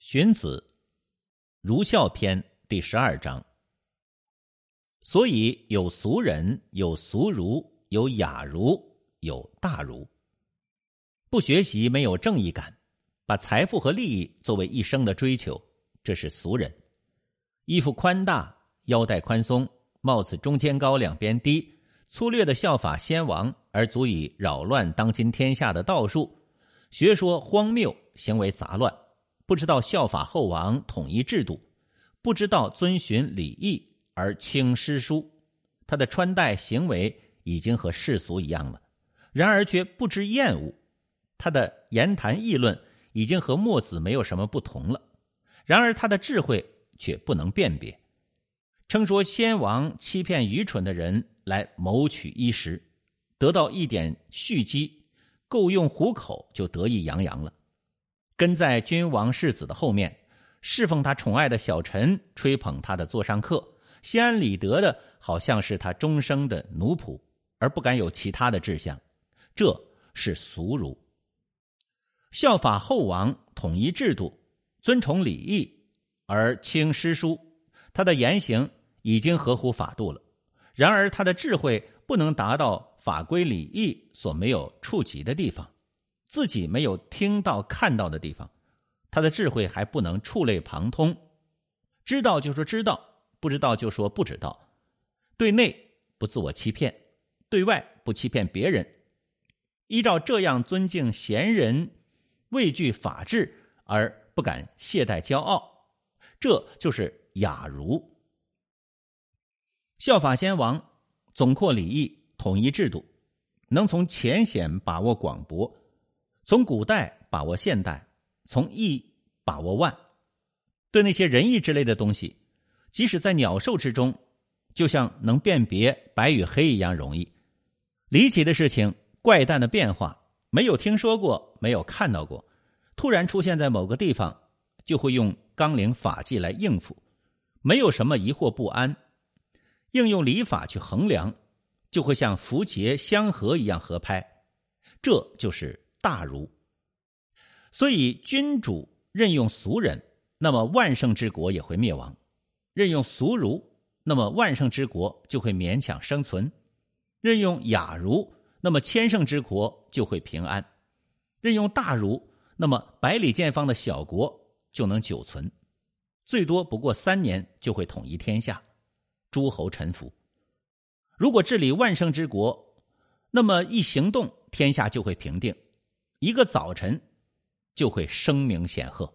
荀子《儒孝篇》第十二章。所以有俗人，有俗儒，有雅儒，有大儒。不学习，没有正义感，把财富和利益作为一生的追求，这是俗人。衣服宽大，腰带宽松，帽子中间高两边低，粗略的效法先王，而足以扰乱当今天下的道术，学说荒谬，行为杂乱。不知道效法后王统一制度，不知道遵循礼义而轻诗书，他的穿戴行为已经和世俗一样了，然而却不知厌恶，他的言谈议论已经和墨子没有什么不同了，然而他的智慧却不能辨别，称说先王欺骗愚蠢的人来谋取衣食，得到一点蓄积，够用糊口就得意洋洋了。跟在君王世子的后面，侍奉他宠爱的小臣，吹捧他的座上客，心安理得的，好像是他终生的奴仆，而不敢有其他的志向，这是俗儒。效法后王，统一制度，尊崇礼义，而轻诗书，他的言行已经合乎法度了，然而他的智慧不能达到法规礼义所没有触及的地方。自己没有听到、看到的地方，他的智慧还不能触类旁通。知道就说知道，不知道就说不知道。对内不自我欺骗，对外不欺骗别人。依照这样尊敬贤人，畏惧法治而不敢懈怠骄傲，这就是雅儒。效法先王，总括礼义，统一制度，能从浅显把握广博。从古代把握现代，从易把握万，对那些仁义之类的东西，即使在鸟兽之中，就像能辨别白与黑一样容易。离奇的事情、怪诞的变化，没有听说过，没有看到过，突然出现在某个地方，就会用纲领法纪来应付，没有什么疑惑不安。应用礼法去衡量，就会像符节相合一样合拍。这就是。大儒，所以君主任用俗人，那么万圣之国也会灭亡；任用俗儒，那么万圣之国就会勉强生存；任用雅儒，那么千圣之国就会平安；任用大儒，那么百里见方的小国就能久存，最多不过三年就会统一天下，诸侯臣服。如果治理万圣之国，那么一行动，天下就会平定。一个早晨，就会声名显赫。